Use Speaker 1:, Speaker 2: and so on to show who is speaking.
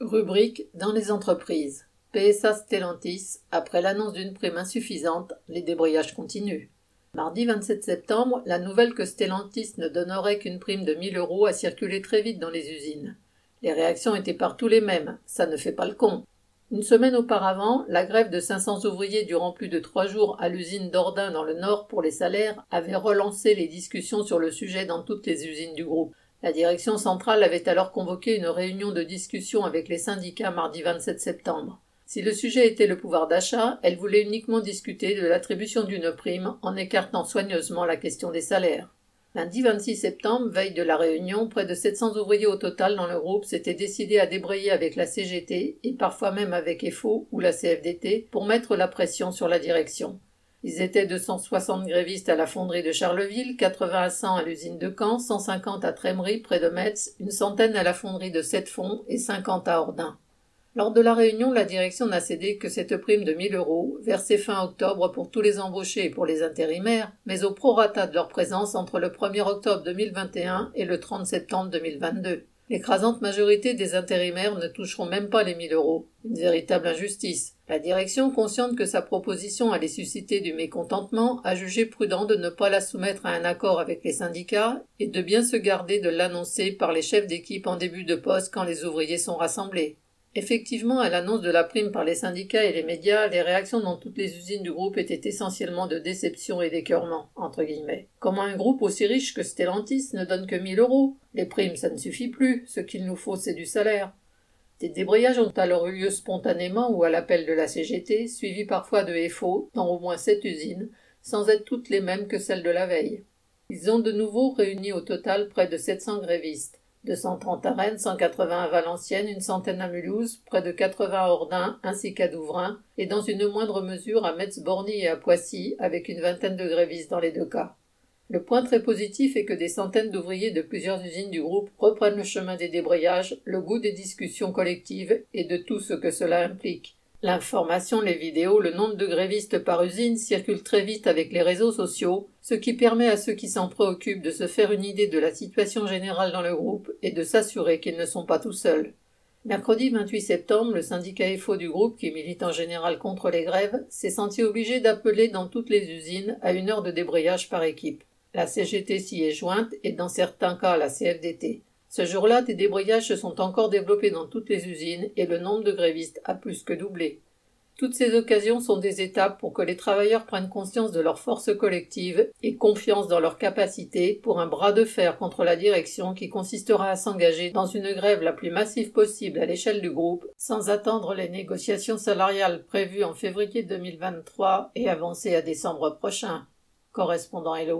Speaker 1: Rubrique dans les entreprises. PSA Stellantis, après l'annonce d'une prime insuffisante, les débrayages continuent. Mardi 27 septembre, la nouvelle que Stellantis ne donnerait qu'une prime de 1000 euros a circulé très vite dans les usines. Les réactions étaient partout les mêmes, ça ne fait pas le con. Une semaine auparavant, la grève de 500 ouvriers durant plus de trois jours à l'usine d'Ordin dans le Nord pour les salaires avait relancé les discussions sur le sujet dans toutes les usines du groupe. La direction centrale avait alors convoqué une réunion de discussion avec les syndicats mardi 27 septembre. Si le sujet était le pouvoir d'achat, elle voulait uniquement discuter de l'attribution d'une prime en écartant soigneusement la question des salaires. Lundi 26 septembre, veille de la réunion, près de 700 ouvriers au total dans le groupe s'étaient décidés à débrayer avec la CGT et parfois même avec EFO ou la CFDT pour mettre la pression sur la direction. Ils étaient 260 grévistes à la fonderie de Charleville, 80 à 100 à l'usine de Caen, 150 à Trémery près de Metz, une centaine à la fonderie de Sept-Fonds et 50 à Ordin. Lors de la réunion, la direction n'a cédé que cette prime de 1000 euros, versée fin octobre pour tous les embauchés et pour les intérimaires, mais au prorata de leur présence entre le 1er octobre 2021 et le 30 septembre 2022. L'écrasante majorité des intérimaires ne toucheront même pas les 1000 euros. Une véritable injustice. La direction, consciente que sa proposition allait susciter du mécontentement, a jugé prudent de ne pas la soumettre à un accord avec les syndicats et de bien se garder de l'annoncer par les chefs d'équipe en début de poste quand les ouvriers sont rassemblés. Effectivement, à l'annonce de la prime par les syndicats et les médias, les réactions dans toutes les usines du groupe étaient essentiellement de déception et d'écœurement, entre guillemets. Comment un groupe aussi riche que Stellantis ne donne que 1000 euros? Les primes, ça ne suffit plus. Ce qu'il nous faut, c'est du salaire. Des débrayages ont alors eu lieu spontanément ou à l'appel de la CGT, suivis parfois de FO, dans au moins sept usines, sans être toutes les mêmes que celles de la veille. Ils ont de nouveau réuni au total près de 700 grévistes. 230 à Rennes, 180 à Valenciennes, une centaine à Mulhouse, près de 80 à Ordin, ainsi qu'à Douvrin, et dans une moindre mesure à Metz-Borny et à Poissy, avec une vingtaine de grévistes dans les deux cas. Le point très positif est que des centaines d'ouvriers de plusieurs usines du groupe reprennent le chemin des débrayages, le goût des discussions collectives et de tout ce que cela implique. L'information, les vidéos, le nombre de grévistes par usine circulent très vite avec les réseaux sociaux, ce qui permet à ceux qui s'en préoccupent de se faire une idée de la situation générale dans le groupe et de s'assurer qu'ils ne sont pas tout seuls. Mercredi 28 septembre, le syndicat FO du groupe, qui milite en général contre les grèves, s'est senti obligé d'appeler dans toutes les usines à une heure de débrayage par équipe. La CGT s'y est jointe et dans certains cas la CFDT. Ce jour-là, des débrayages se sont encore développés dans toutes les usines et le nombre de grévistes a plus que doublé. Toutes ces occasions sont des étapes pour que les travailleurs prennent conscience de leur force collective et confiance dans leurs capacités pour un bras de fer contre la direction qui consistera à s'engager dans une grève la plus massive possible à l'échelle du groupe sans attendre les négociations salariales prévues en février 2023 et avancées à décembre prochain. Correspondant Hello.